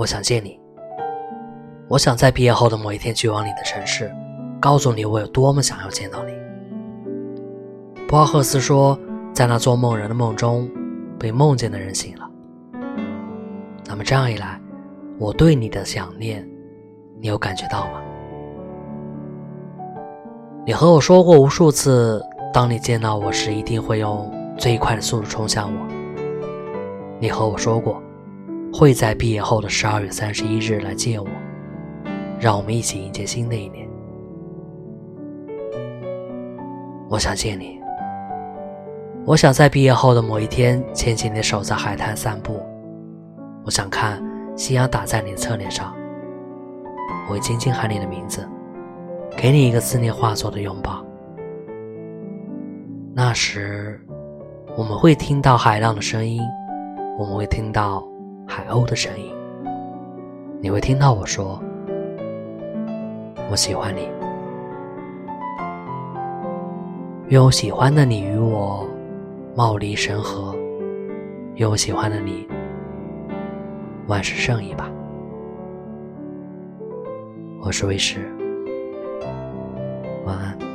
我想见你。我想在毕业后的某一天去往你的城市，告诉你我有多么想要见到你。博尔赫斯说，在那做梦人的梦中，被梦见的人醒了。那么这样一来，我对你的想念，你有感觉到吗？你和我说过无数次，当你见到我时，一定会用最快的速度冲向我。你和我说过，会在毕业后的十二月三十一日来见我。让我们一起迎接新的一年。我想见你，我想在毕业后的某一天牵起你的手，在海滩散步。我想看夕阳打在你的侧脸上，我会轻轻喊你的名字，给你一个思念化作的拥抱。那时，我们会听到海浪的声音，我们会听到海鸥的声音，你会听到我说。我喜欢你，愿我喜欢的你与我貌离神合，愿我喜欢的你万事胜意吧。我是卫士，晚安。